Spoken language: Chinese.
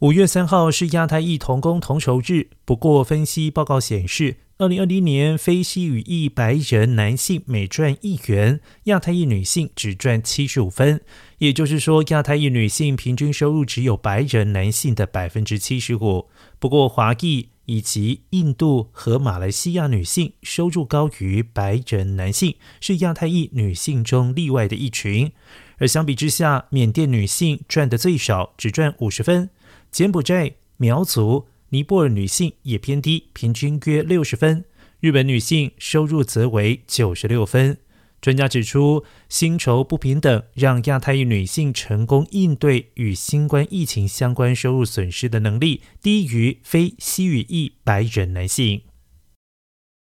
五月三号是亚太裔同工同酬日，不过分析报告显示，二零二零年非西语裔白人男性每赚一元，亚太裔女性只赚七十五分，也就是说，亚太裔女性平均收入只有白人男性的百分之七十五。不过，华裔以及印度和马来西亚女性收入高于白人男性，是亚太裔女性中例外的一群。而相比之下，缅甸女性赚的最少，只赚五十分。柬埔寨、苗族、尼泊尔女性也偏低，平均约六十分。日本女性收入则为九十六分。专家指出，薪酬不平等让亚太裔女性成功应对与新冠疫情相关收入损失的能力低于非西语裔白人男性。